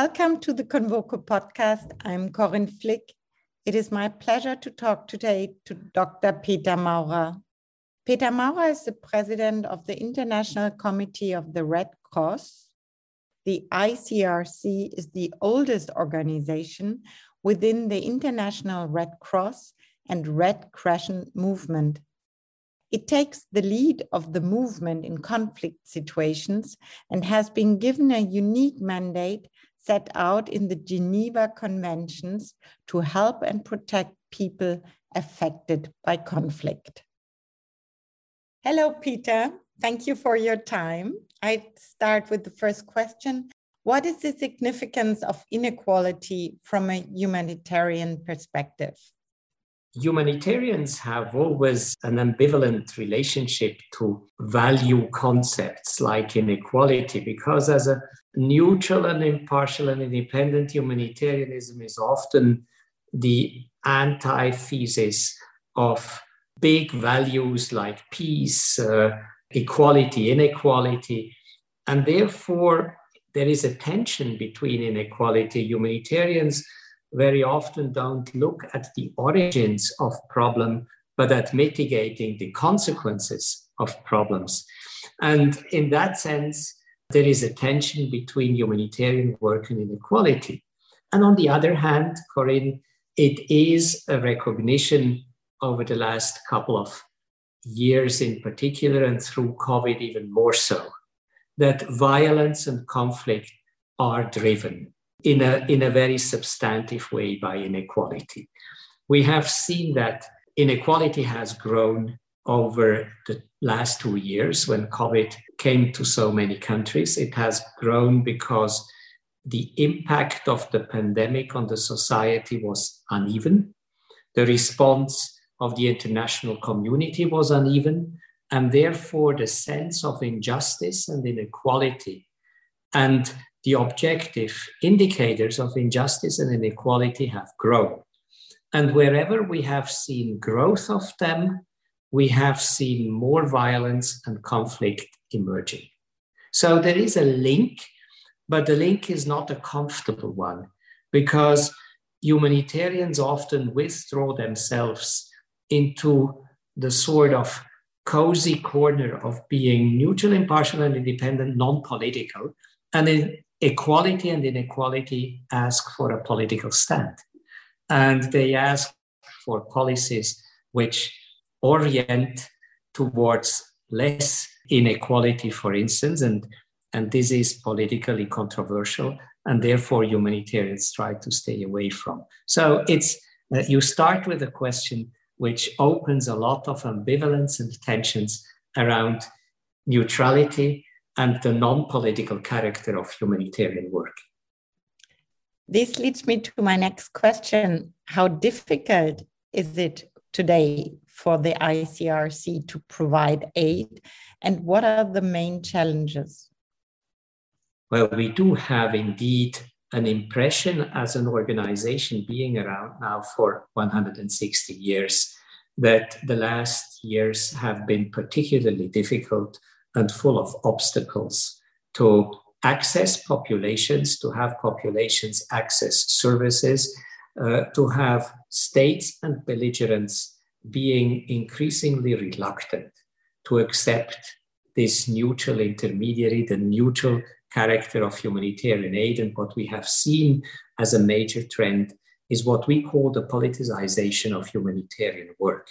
Welcome to the Convoco podcast. I'm Corinne Flick. It is my pleasure to talk today to Dr. Peter Maurer. Peter Maurer is the president of the International Committee of the Red Cross. The ICRC is the oldest organization within the International Red Cross and Red Crescent movement. It takes the lead of the movement in conflict situations and has been given a unique mandate set out in the Geneva Conventions to help and protect people affected by conflict. Hello, Peter. Thank you for your time. I start with the first question. What is the significance of inequality from a humanitarian perspective? Humanitarians have always an ambivalent relationship to value concepts like inequality because, as a neutral and impartial and independent humanitarianism, is often the antithesis of big values like peace, uh, equality, inequality. And therefore, there is a tension between inequality. Humanitarians very often don't look at the origins of problem, but at mitigating the consequences of problems. And in that sense, there is a tension between humanitarian work and inequality. And on the other hand, Corinne, it is a recognition over the last couple of years in particular, and through COVID even more so, that violence and conflict are driven in a, in a very substantive way by inequality. We have seen that inequality has grown over the last two years when COVID came to so many countries. It has grown because the impact of the pandemic on the society was uneven. The response of the international community was uneven, and therefore the sense of injustice and inequality and the objective indicators of injustice and inequality have grown. And wherever we have seen growth of them, we have seen more violence and conflict emerging. So there is a link, but the link is not a comfortable one because humanitarians often withdraw themselves into the sort of cozy corner of being neutral, impartial, and independent, non political. And in equality and inequality ask for a political stand. And they ask for policies which orient towards less inequality, for instance, and, and this is politically controversial, and therefore humanitarians try to stay away from. So it's uh, you start with a question which opens a lot of ambivalence and tensions around neutrality and the non political character of humanitarian work. This leads me to my next question How difficult is it today for the ICRC to provide aid, and what are the main challenges? Well, we do have indeed an impression as an organization being around now for 160 years that the last years have been particularly difficult and full of obstacles to access populations, to have populations access services, uh, to have states and belligerents being increasingly reluctant to accept this neutral intermediary, the neutral character of humanitarian aid. And what we have seen as a major trend is what we call the politicization of humanitarian work.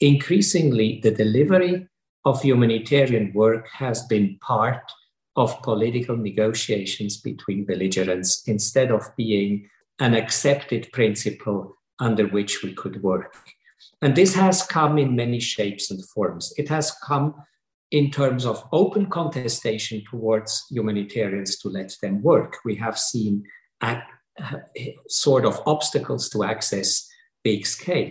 Increasingly, the delivery of humanitarian work has been part of political negotiations between belligerents instead of being an accepted principle under which we could work. And this has come in many shapes and forms. It has come in terms of open contestation towards humanitarians to let them work. We have seen a, sort of obstacles to access big scale.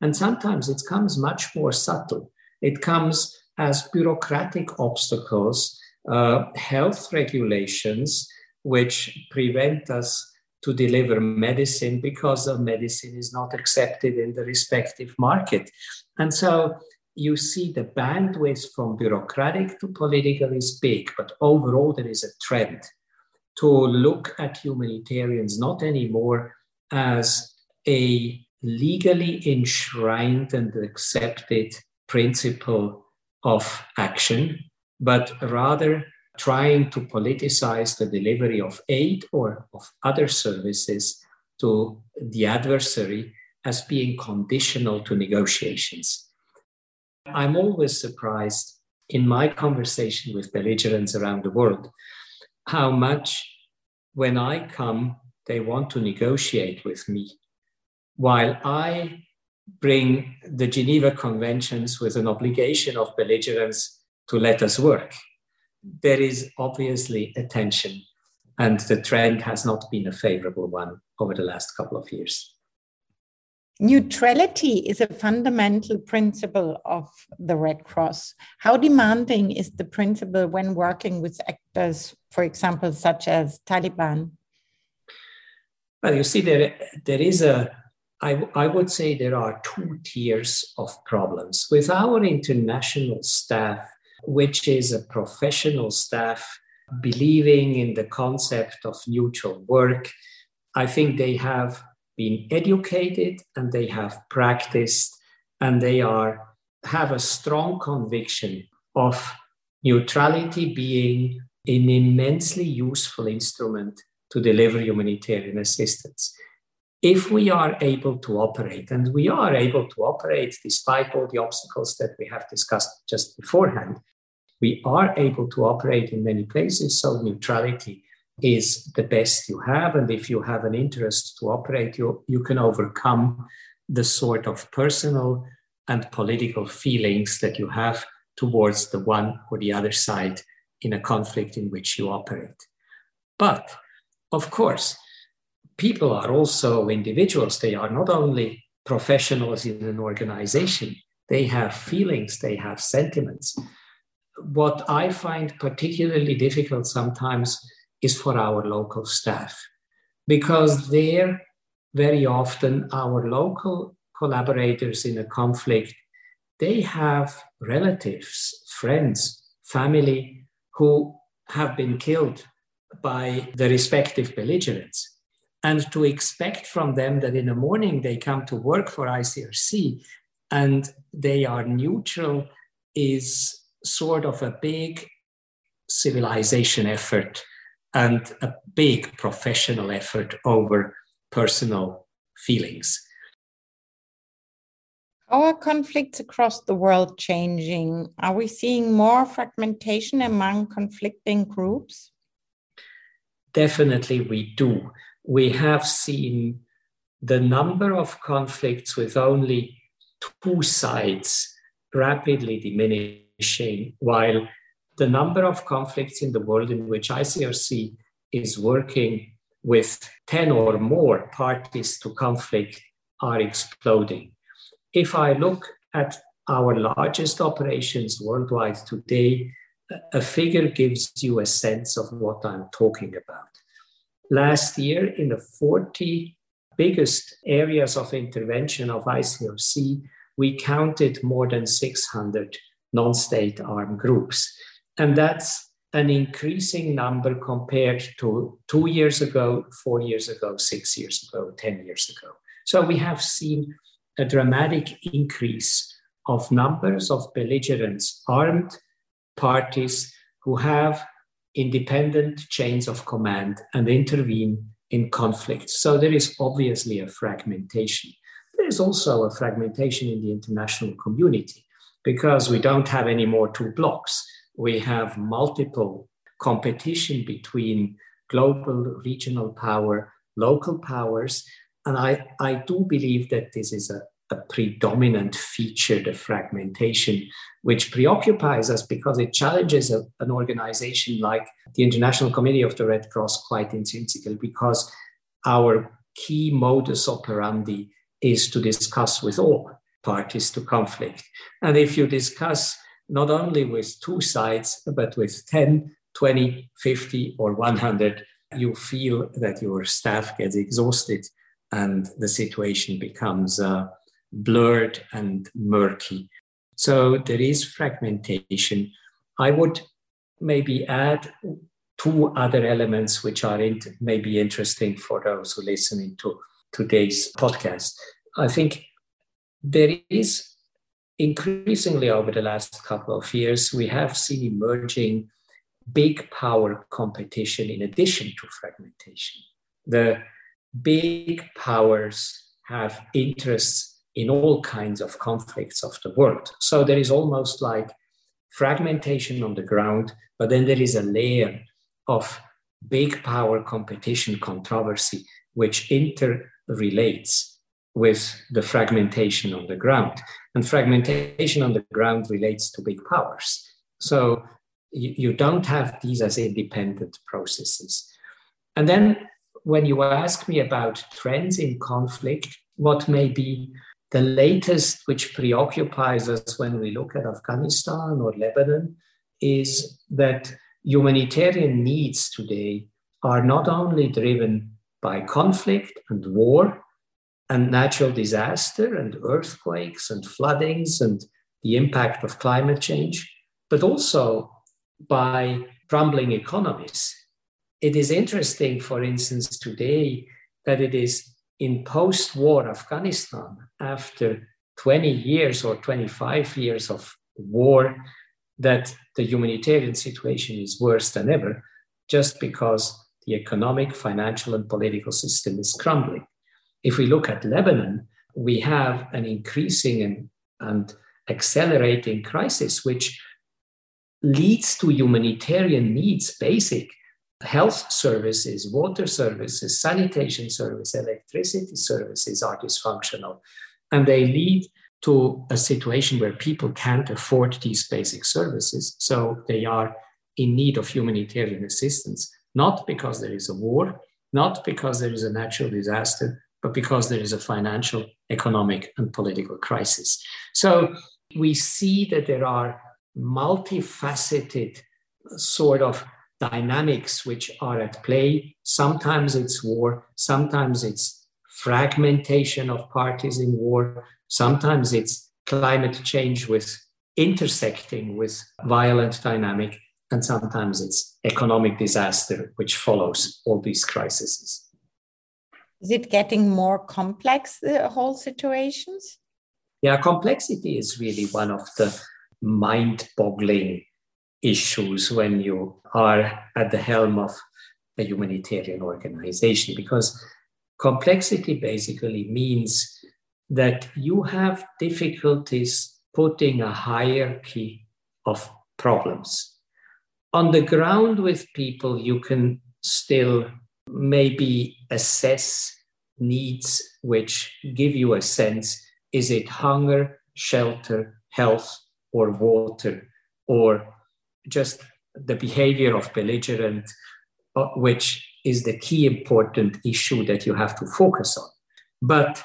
And sometimes it comes much more subtle. It comes as bureaucratic obstacles, uh, health regulations, which prevent us to deliver medicine because the medicine is not accepted in the respective market. And so you see the bandwidth from bureaucratic to political is big, but overall there is a trend to look at humanitarians not anymore as a legally enshrined and accepted principle of action, but rather trying to politicize the delivery of aid or of other services to the adversary as being conditional to negotiations. I'm always surprised in my conversation with belligerents around the world how much when I come, they want to negotiate with me, while I bring the Geneva Conventions with an obligation of belligerents to let us work. There is obviously a tension, and the trend has not been a favorable one over the last couple of years. Neutrality is a fundamental principle of the Red Cross. How demanding is the principle when working with actors, for example, such as Taliban? Well, you see, there, there is a, I, I would say there are two tiers of problems. With our international staff, which is a professional staff believing in the concept of neutral work, I think they have been educated and they have practiced and they are have a strong conviction of neutrality being an immensely useful instrument to deliver humanitarian assistance. If we are able to operate, and we are able to operate despite all the obstacles that we have discussed just beforehand, we are able to operate in many places. So, neutrality is the best you have. And if you have an interest to operate, you, you can overcome the sort of personal and political feelings that you have towards the one or the other side in a conflict in which you operate. But of course, people are also individuals. They are not only professionals in an organization, they have feelings, they have sentiments. What I find particularly difficult sometimes is for our local staff because there very often our local collaborators in a conflict they have relatives friends family who have been killed by the respective belligerents and to expect from them that in the morning they come to work for ICRC and they are neutral is sort of a big civilization effort and a big professional effort over personal feelings. How are conflicts across the world changing? Are we seeing more fragmentation among conflicting groups? Definitely, we do. We have seen the number of conflicts with only two sides rapidly diminishing, while the number of conflicts in the world in which ICRC is working with 10 or more parties to conflict are exploding. If I look at our largest operations worldwide today, a figure gives you a sense of what I'm talking about. Last year, in the 40 biggest areas of intervention of ICRC, we counted more than 600 non state armed groups. And that's an increasing number compared to two years ago, four years ago, six years ago, 10 years ago. So we have seen a dramatic increase of numbers of belligerents, armed parties who have independent chains of command and intervene in conflicts. So there is obviously a fragmentation. There is also a fragmentation in the international community because we don't have any more two blocks we have multiple competition between global, regional power, local powers. And I, I do believe that this is a, a predominant feature, the fragmentation, which preoccupies us because it challenges a, an organization like the International Committee of the Red Cross quite intrinsically, because our key modus operandi is to discuss with all parties to conflict. And if you discuss not only with two sides, but with 10, 20, 50, or 100, you feel that your staff gets exhausted and the situation becomes uh, blurred and murky. So there is fragmentation. I would maybe add two other elements which are maybe interesting for those who listening to today's podcast. I think there is increasingly over the last couple of years, we have seen emerging big power competition in addition to fragmentation. The big powers have interests in all kinds of conflicts of the world. So there is almost like fragmentation on the ground, but then there is a layer of big power competition controversy which interrelates with the fragmentation on the ground. And fragmentation on the ground relates to big powers. So you, you don't have these as independent processes. And then when you ask me about trends in conflict, what may be the latest which preoccupies us when we look at Afghanistan or Lebanon is that humanitarian needs today are not only driven by conflict and war and natural disaster and earthquakes and floodings and the impact of climate change, but also by crumbling economies. It is interesting, for instance, today that it is in post war Afghanistan, after 20 years or 25 years of war, that the humanitarian situation is worse than ever, just because the economic, financial, and political system is crumbling. If we look at Lebanon, we have an increasing and, and accelerating crisis, which leads to humanitarian needs, basic health services, water services, sanitation services, electricity services are dysfunctional. And they lead to a situation where people can't afford these basic services. So they are in need of humanitarian assistance, not because there is a war, not because there is a natural disaster, but because there is a financial, economic, and political crisis. So we see that there are multifaceted sort of dynamics which are at play. Sometimes it's war, sometimes it's fragmentation of parties in war, sometimes it's climate change with intersecting with violent dynamic, and sometimes it's economic disaster which follows all these crises. Is it getting more complex, the whole situations? Yeah, complexity is really one of the mind boggling issues when you are at the helm of a humanitarian organization because complexity basically means that you have difficulties putting a hierarchy of problems. On the ground with people, you can still maybe assess needs which give you a sense is it hunger, shelter, health, or water, or just the behavior of belligerent, uh, which is the key important issue that you have to focus on. But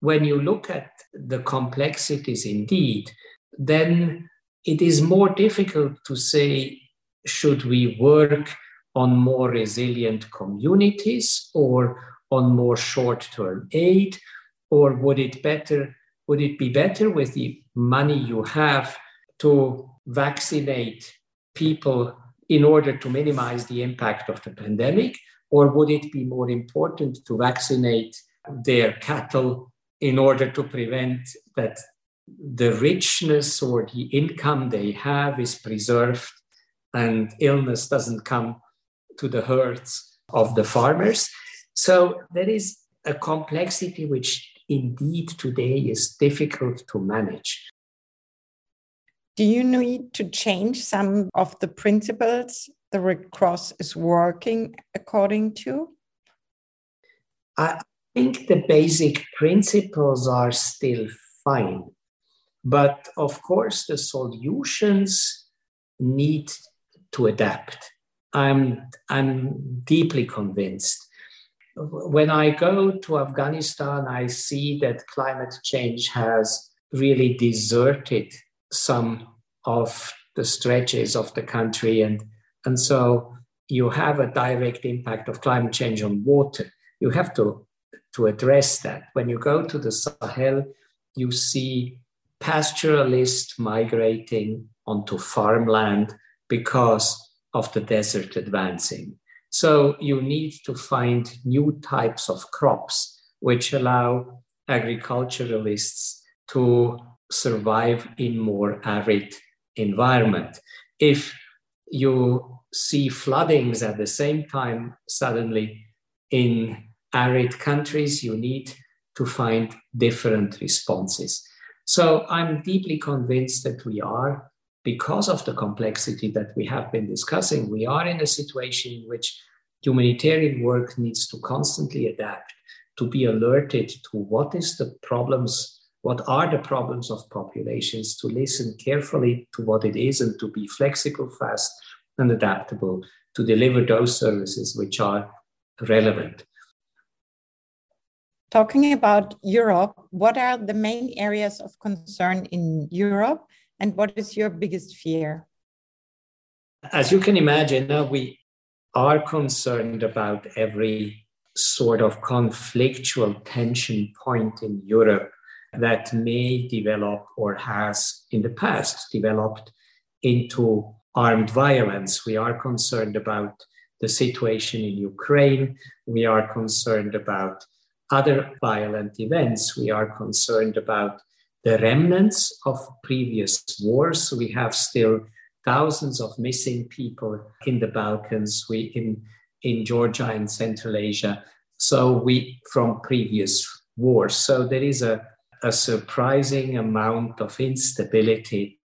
when you look at the complexities indeed, then it is more difficult to say, should we work on more resilient communities or on more short-term aid? Or would it better would it be better with the money you have to vaccinate people in order to minimize the impact of the pandemic? Or would it be more important to vaccinate their cattle in order to prevent that the richness or the income they have is preserved and illness doesn't come to the herds of the farmers? So there is a complexity which indeed today is difficult to manage. Do you need to change some of the principles the Red Cross is working according to? I think the basic principles are still fine. But of course, the solutions need to adapt. I'm, I'm deeply convinced when I go to Afghanistan, I see that climate change has really deserted some of the stretches of the country. And, and so you have a direct impact of climate change on water. You have to, to address that. When you go to the Sahel, you see pastoralists migrating onto farmland because of the desert advancing. So you need to find new types of crops which allow agriculturalists to survive in more arid environment. If you see floodings at the same time suddenly in arid countries, you need to find different responses. So I'm deeply convinced that we are, because of the complexity that we have been discussing, we are in a situation in which humanitarian work needs to constantly adapt, to be alerted to what is the problems, what are the problems of populations, to listen carefully to what it is and to be flexible, fast, and adaptable to deliver those services which are relevant. Talking about Europe, what are the main areas of concern in Europe and what is your biggest fear? As you can imagine, uh, we are concerned about every sort of conflictual tension point in Europe that may develop or has in the past developed into armed violence. We are concerned about the situation in Ukraine. We are concerned about other violent events. We are concerned about the remnants of previous wars. We have still thousands of missing people in the Balkans, we in in Georgia and Central Asia. So we from previous wars. So there is a, a surprising amount of instability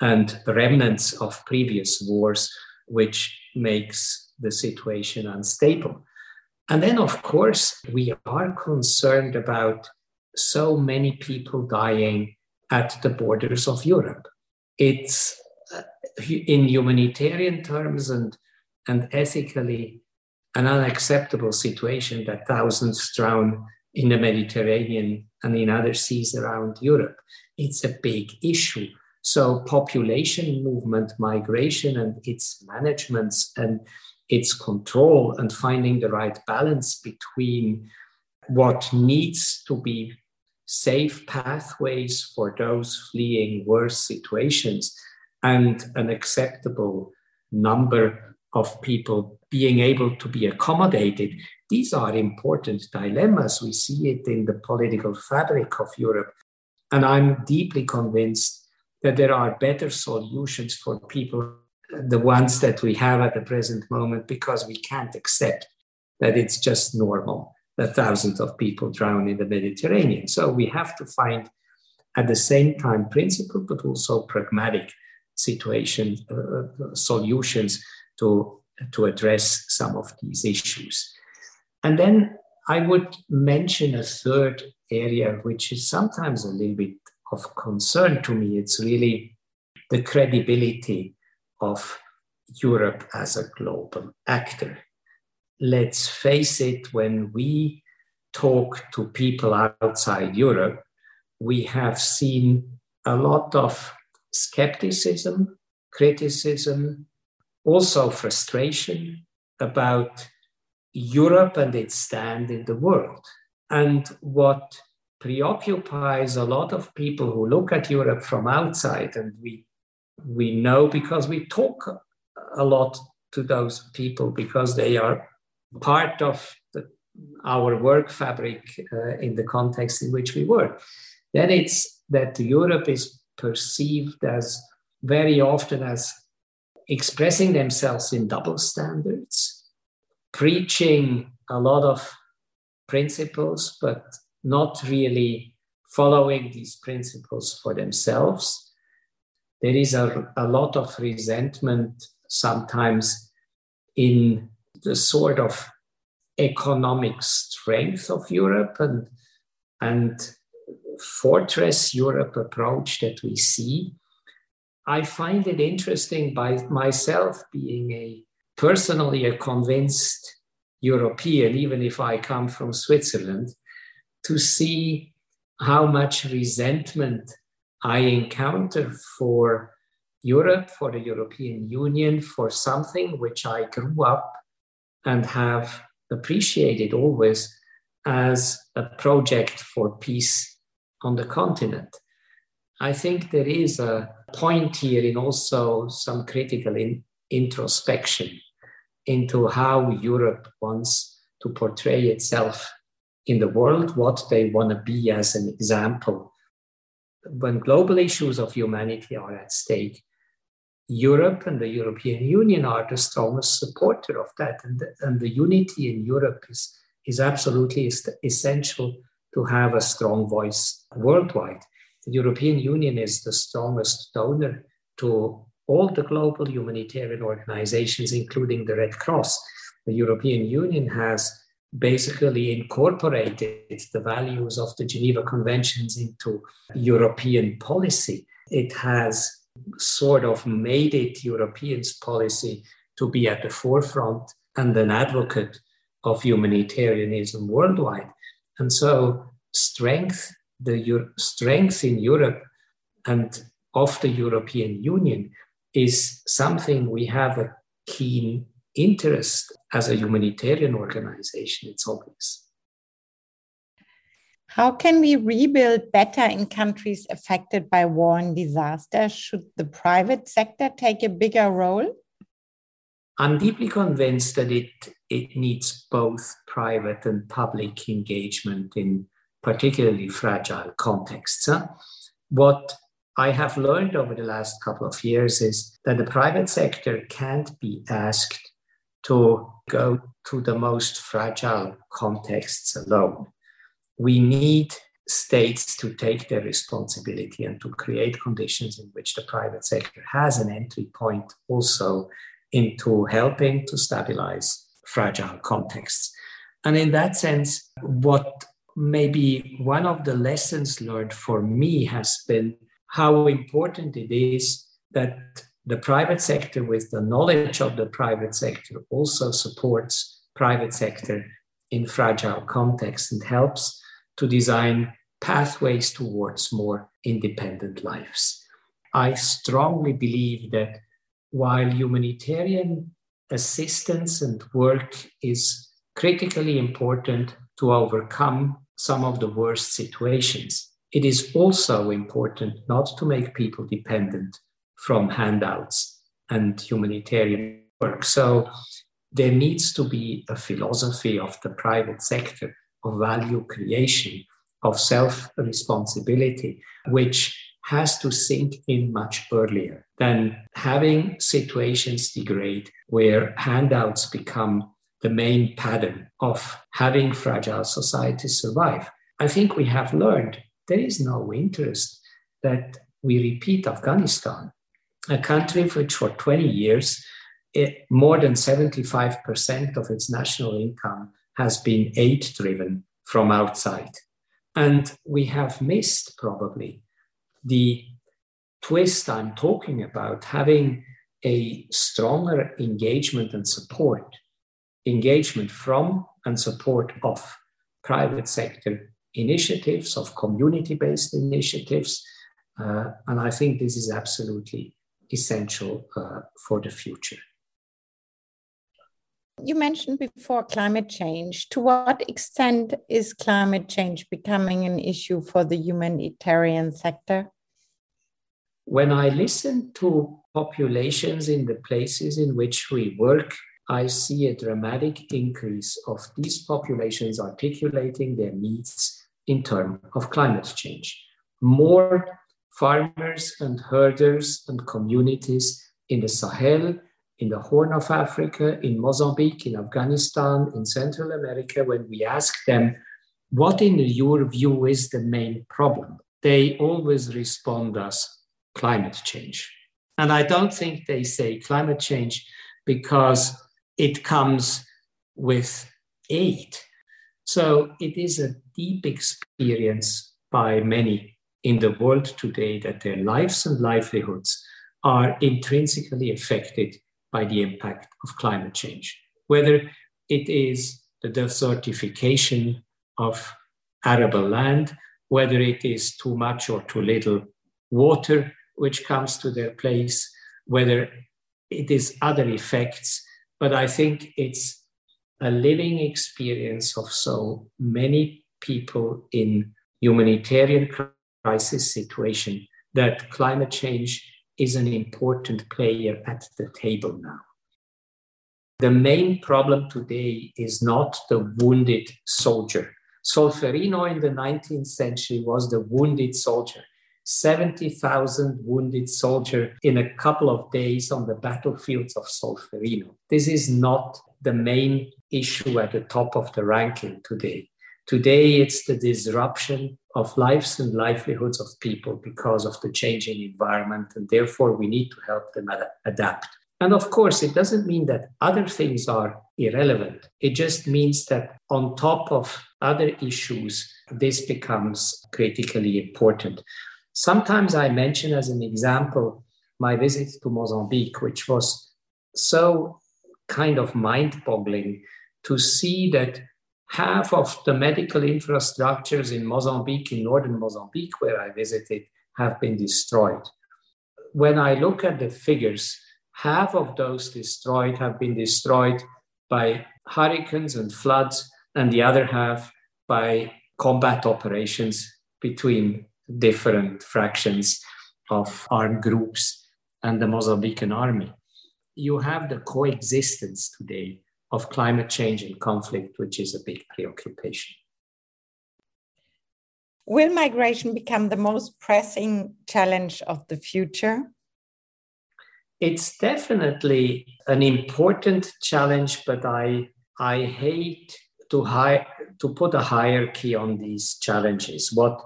and remnants of previous wars, which makes the situation unstable. And then, of course, we are concerned about so many people dying at the borders of Europe. It's uh, in humanitarian terms and, and ethically an unacceptable situation that thousands drown in the Mediterranean and in other seas around Europe. It's a big issue. So, population movement, migration, and its managements and its control and finding the right balance between what needs to be safe pathways for those fleeing worse situations and an acceptable number of people being able to be accommodated. These are important dilemmas. We see it in the political fabric of Europe. And I'm deeply convinced that there are better solutions for people the ones that we have at the present moment because we can't accept that it's just normal that thousands of people drown in the Mediterranean. So we have to find at the same time principled but also pragmatic situation uh, uh, solutions to, to address some of these issues. And then I would mention a third area, which is sometimes a little bit of concern to me. It's really the credibility of Europe as a global actor. Let's face it, when we talk to people outside Europe, we have seen a lot of skepticism, criticism, also frustration about Europe and its stand in the world. And what preoccupies a lot of people who look at Europe from outside, and we we know because we talk a lot to those people because they are part of the, our work fabric uh, in the context in which we work. Then it's that Europe is perceived as very often as expressing themselves in double standards, preaching a lot of principles, but not really following these principles for themselves there is a, a lot of resentment sometimes in the sort of economic strength of Europe and, and fortress Europe approach that we see. I find it interesting by myself being a personally a convinced European, even if I come from Switzerland, to see how much resentment I encounter for Europe, for the European Union, for something which I grew up and have appreciated always as a project for peace on the continent. I think there is a point here in also some critical in introspection into how Europe wants to portray itself in the world, what they want to be as an example. When global issues of humanity are at stake, Europe and the European Union are the strongest supporter of that. And the, and the unity in Europe is, is absolutely essential to have a strong voice worldwide. The European Union is the strongest donor to all the global humanitarian organizations, including the Red Cross. The European Union has basically incorporated the values of the Geneva Conventions into European policy. It has sort of made it Europeans' policy to be at the forefront and an advocate of humanitarianism worldwide. And so, strength, the strength in Europe and of the European Union is something we have a keen interest as a humanitarian organization. It's obvious. How can we rebuild better in countries affected by war and disaster? Should the private sector take a bigger role? I'm deeply convinced that it, it needs both private and public engagement in particularly fragile contexts. What I have learned over the last couple of years is that the private sector can't be asked to go to the most fragile contexts alone. We need states to take their responsibility and to create conditions in which the private sector has an entry point also into helping to stabilize fragile contexts. And in that sense, what maybe one of the lessons learned for me has been how important it is that the private sector, with the knowledge of the private sector, also supports private sector in fragile contexts and helps to design pathways towards more independent lives. I strongly believe that while humanitarian assistance and work is critically important to overcome some of the worst situations, it is also important not to make people dependent from handouts and humanitarian work. So there needs to be a philosophy of the private sector of value creation, of self responsibility, which has to sink in much earlier than having situations degrade where handouts become the main pattern of having fragile societies survive. I think we have learned there is no interest that we repeat Afghanistan, a country which for 20 years, it, more than 75% of its national income has been aid driven from outside. And we have missed probably the twist I'm talking about, having a stronger engagement and support, engagement from and support of private sector initiatives, of community based initiatives. Uh, and I think this is absolutely essential uh, for the future. You mentioned before climate change. To what extent is climate change becoming an issue for the humanitarian sector? When I listen to populations in the places in which we work, I see a dramatic increase of these populations articulating their needs in terms of climate change. More farmers and herders and communities in the Sahel, in the Horn of Africa, in Mozambique, in Afghanistan, in Central America, when we ask them, what in your view is the main problem? They always respond as climate change. And I don't think they say climate change because it comes with aid. So it is a deep experience by many in the world today that their lives and livelihoods are intrinsically affected by the impact of climate change, whether it is the desertification of arable land, whether it is too much or too little water which comes to their place, whether it is other effects. But I think it's a living experience of so many people in humanitarian crisis situation that climate change is an important player at the table now. The main problem today is not the wounded soldier. Solferino in the 19th century was the wounded soldier. 70,000 wounded soldiers in a couple of days on the battlefields of Solferino. This is not the main issue at the top of the ranking today. Today, it's the disruption of lives and livelihoods of people because of the changing environment, and therefore we need to help them ad- adapt. And of course, it doesn't mean that other things are irrelevant. It just means that on top of other issues, this becomes critically important. Sometimes I mention as an example my visit to Mozambique, which was so kind of mind boggling to see that half of the medical infrastructures in Mozambique, in northern Mozambique, where I visited, have been destroyed. When I look at the figures, half of those destroyed have been destroyed by hurricanes and floods, and the other half by combat operations between different fractions of armed groups and the Mozambican army. You have the coexistence today of climate change and conflict, which is a big preoccupation. Will migration become the most pressing challenge of the future? It's definitely an important challenge, but I, I hate to, high, to put a hierarchy on these challenges. What,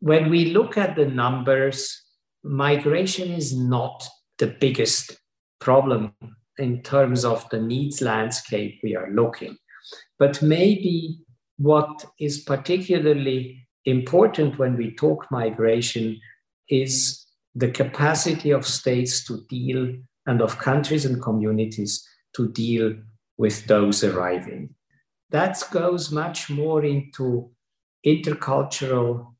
when we look at the numbers, migration is not the biggest problem in terms of the needs landscape we are looking. But maybe what is particularly important when we talk migration is the capacity of states to deal and of countries and communities to deal with those arriving. That goes much more into intercultural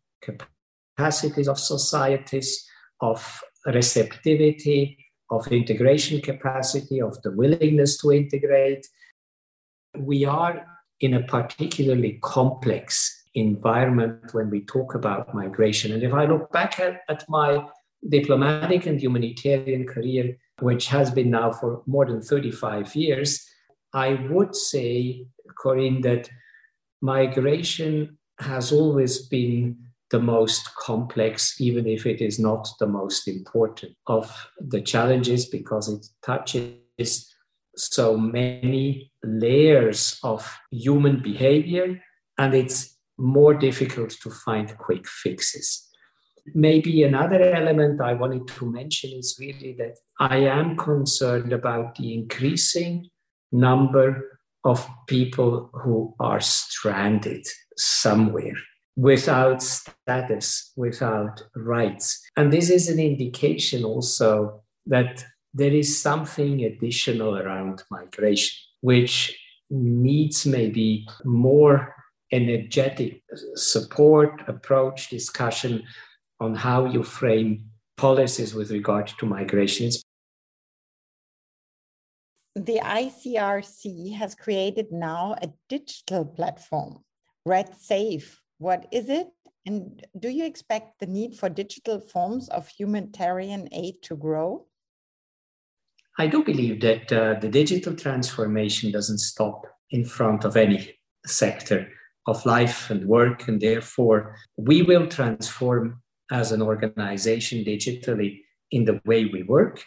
capacities of societies, of receptivity, of integration capacity, of the willingness to integrate. We are in a particularly complex environment when we talk about migration. And if I look back at, at my diplomatic and humanitarian career, which has been now for more than 35 years, I would say, Corinne, that migration has always been the most complex, even if it is not the most important of the challenges because it touches so many layers of human behavior and it's more difficult to find quick fixes. Maybe another element I wanted to mention is really that I am concerned about the increasing number of people who are stranded somewhere without status, without rights. And this is an indication also that there is something additional around migration, which needs maybe more energetic support, approach, discussion on how you frame policies with regard to migration. The ICRC has created now a digital platform, RedSafe, what is it? And do you expect the need for digital forms of humanitarian aid to grow? I do believe that uh, the digital transformation doesn't stop in front of any sector of life and work, and therefore we will transform as an organization digitally in the way we work,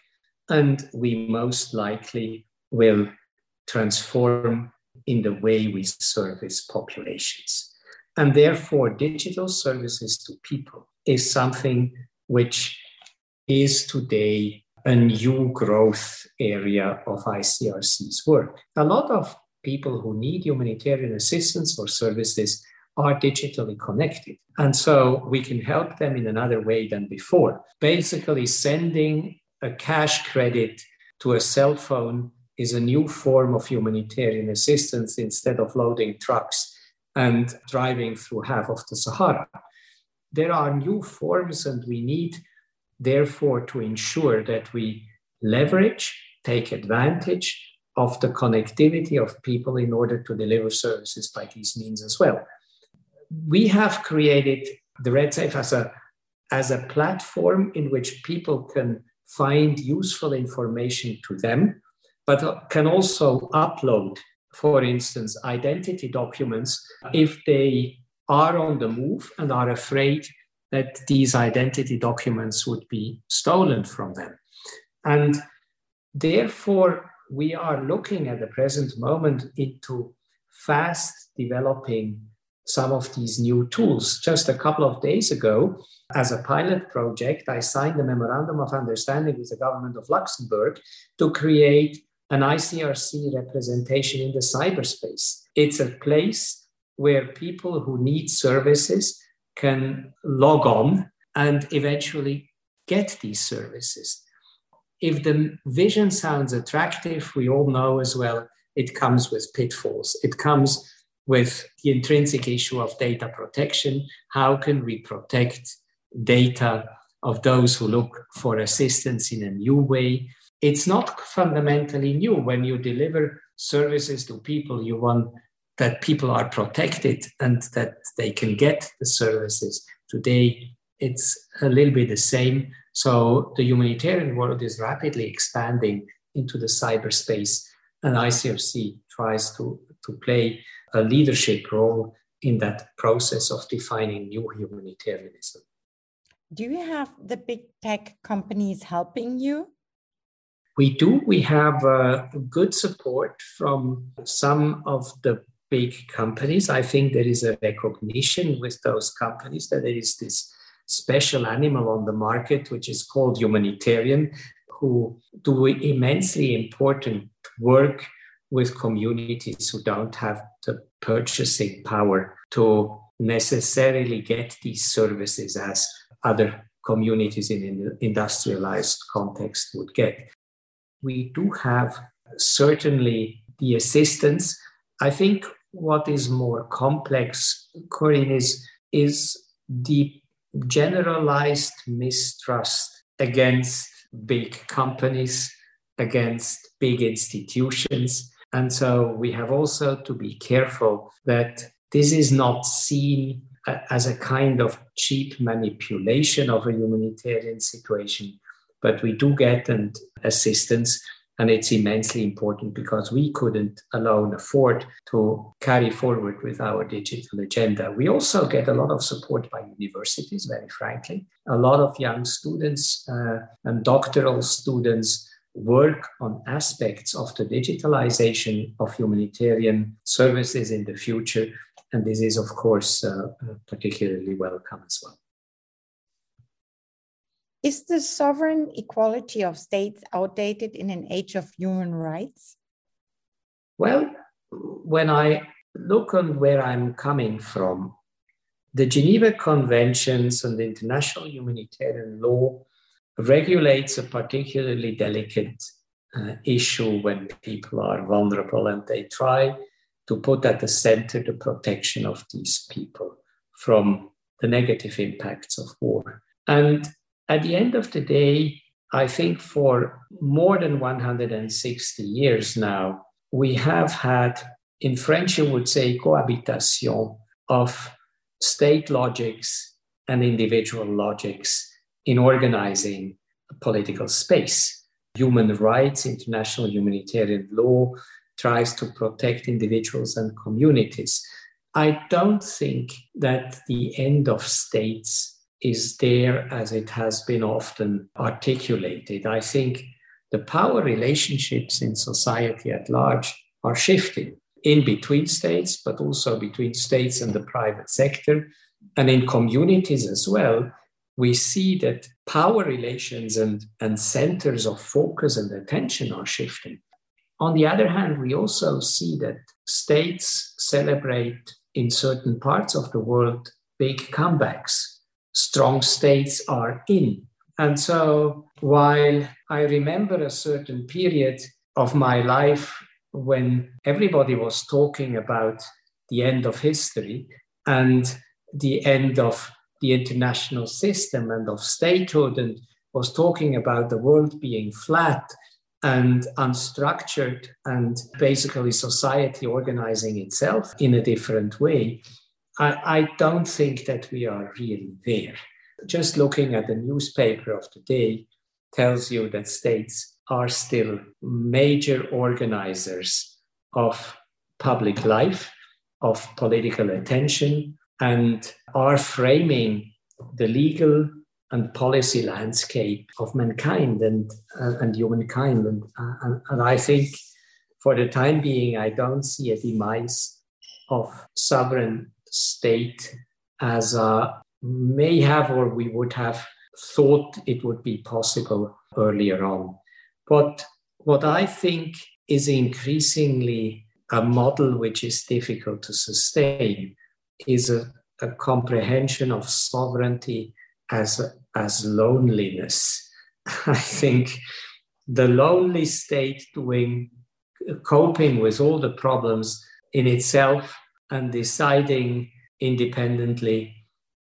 and we most likely will transform in the way we service populations. And therefore, digital services to people is something which is today a new growth area of ICRC's work. A lot of people who need humanitarian assistance or services are digitally connected. And so we can help them in another way than before. Basically, sending a cash credit to a cell phone is a new form of humanitarian assistance instead of loading trucks and driving through half of the Sahara. There are new forms, and we need, therefore, to ensure that we leverage, take advantage of the connectivity of people in order to deliver services by these means as well. We have created the RedSafe as a, as a platform in which people can find useful information to them, but can also upload, for instance, identity documents if they are on the move and are afraid that these identity documents would be stolen from them. And therefore, we are looking at the present moment into fast developing some of these new tools. Just a couple of days ago, as a pilot project, I signed a memorandum of understanding with the government of Luxembourg to create an ICRC representation in the cyberspace. It's a place where people who need services can log on and eventually get these services. If the vision sounds attractive, we all know as well it comes with pitfalls. It comes with the intrinsic issue of data protection. How can we protect data of those who look for assistance in a new way? It's not fundamentally new. When you deliver services to people, you want that people are protected and that they can get the services. Today, it's a little bit the same. So the humanitarian world is rapidly expanding into the cyberspace, and ICRC tries to, to play a leadership role in that process of defining new humanitarianism. Do you have the big tech companies helping you? We do. We have uh, good support from some of the big companies. I think there is a recognition with those companies that there is this special animal on the market, which is called humanitarian, who do immensely important work with communities who don't have the purchasing power to necessarily get these services as other communities in an industrialized context would get. We do have certainly the assistance. I think what is more complex, Corinne, is, is the generalized mistrust against big companies, against big institutions, and so we have also to be careful that this is not seen as a kind of cheap manipulation of a humanitarian situation, but we do get an assistance. And it's immensely important because we couldn't alone afford to carry forward with our digital agenda. We also get a lot of support by universities, very frankly. A lot of young students uh, and doctoral students work on aspects of the digitalization of humanitarian services in the future. And this is, of course, uh, uh, particularly welcome as well. Is the sovereign equality of states outdated in an age of human rights? Well, when I look on where I'm coming from, the Geneva Conventions and the international humanitarian law regulates a particularly delicate uh, issue when people are vulnerable and they try to put at the center the protection of these people from the negative impacts of war. And at the end of the day, I think for more than 160 years now, we have had, in French, you would say, cohabitation of state logics and individual logics in organizing a political space. Human rights, international humanitarian law tries to protect individuals and communities. I don't think that the end of states is there as it has been often articulated. I think the power relationships in society at large are shifting in between states, but also between states and the private sector, and in communities as well we see that power relations and, and centers of focus and attention are shifting. On the other hand, we also see that states celebrate in certain parts of the world big comebacks. Strong states are in. And so, while I remember a certain period of my life when everybody was talking about the end of history and the end of the international system and of statehood and was talking about the world being flat and unstructured and basically society organizing itself in a different way. I, I, don't think that we are really there. Just looking at the newspaper of the day, tells you that states are still major organizers of public life, of political attention, and are framing the legal and policy landscape of mankind and, uh, and humankind. And, uh, and, and I think for the time being, I don't see a demise of sovereign state as uh, may have or we would have thought it would be possible earlier on. But what I think is increasingly a model which is difficult to sustain is a, a comprehension of sovereignty as, as loneliness. I think the lonely state doing coping with all the problems in itself and deciding independently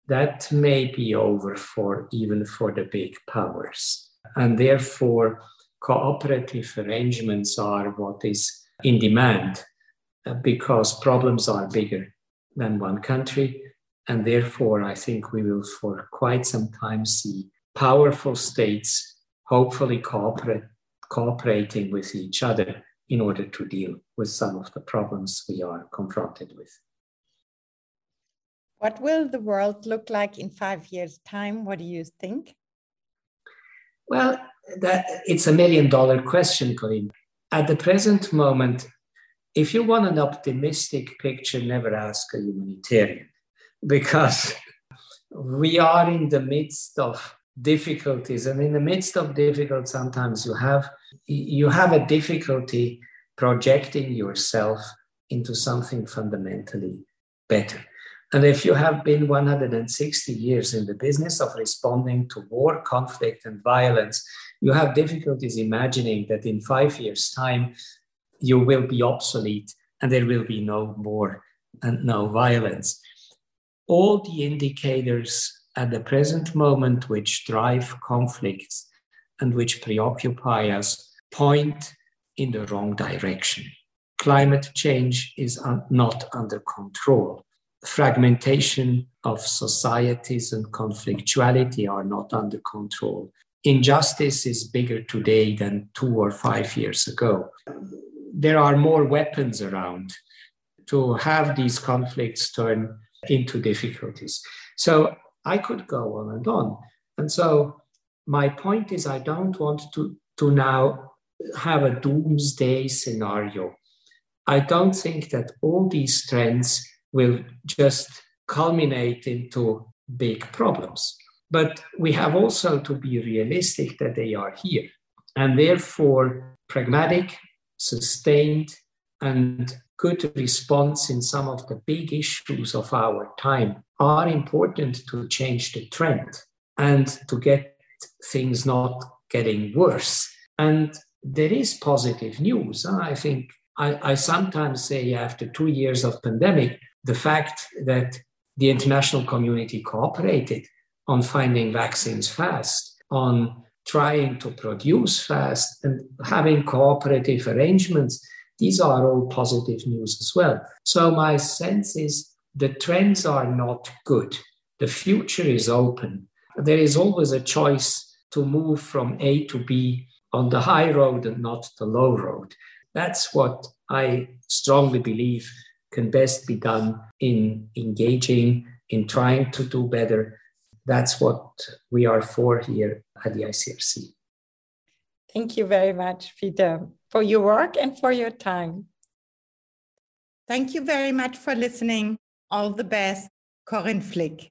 that may be over for even for the big powers. And therefore cooperative arrangements are what is in demand uh, because problems are bigger than one country. And therefore i think we will for quite some time see powerful states hopefully cooperate, cooperating with each other in order to deal with some of the problems we are confronted with. What will the world look like in five years' time? What do you think? Well, that, it's a million dollar question, Corinne. At the present moment, if you want an optimistic picture, never ask a humanitarian because we are in the midst of difficulties and in the midst of difficult sometimes you have you have a difficulty projecting yourself into something fundamentally better. And if you have been 160 years in the business of responding to war conflict and violence you have difficulties imagining that in 5 years time you will be obsolete and there will be no war and no violence. All the indicators at the present moment which drive conflicts and which preoccupy us point in the wrong direction. Climate change is un- not under control. Fragmentation of societies and conflictuality are not under control. Injustice is bigger today than two or five years ago. There are more weapons around to have these conflicts turn into difficulties. So I could go on and on. And so my point is, I don't want to, to now have a doomsday scenario. I don't think that all these trends will just culminate into big problems. But we have also to be realistic that they are here. And therefore, pragmatic, sustained, and good response in some of the big issues of our time are important to change the trend and to get things not getting worse. And there is positive news. I think I, I sometimes say after two years of pandemic, the fact that the international community cooperated on finding vaccines fast, on trying to produce fast, and having cooperative arrangements these are all positive news as well. So my sense is the trends are not good. The future is open. There is always a choice to move from A to B on the high road and not the low road. That's what I strongly believe can best be done in engaging, in trying to do better. That's what we are for here at the ICRC. Thank you very much, Peter for your work and for your time. Thank you very much for listening. All the best, Corinne Flick.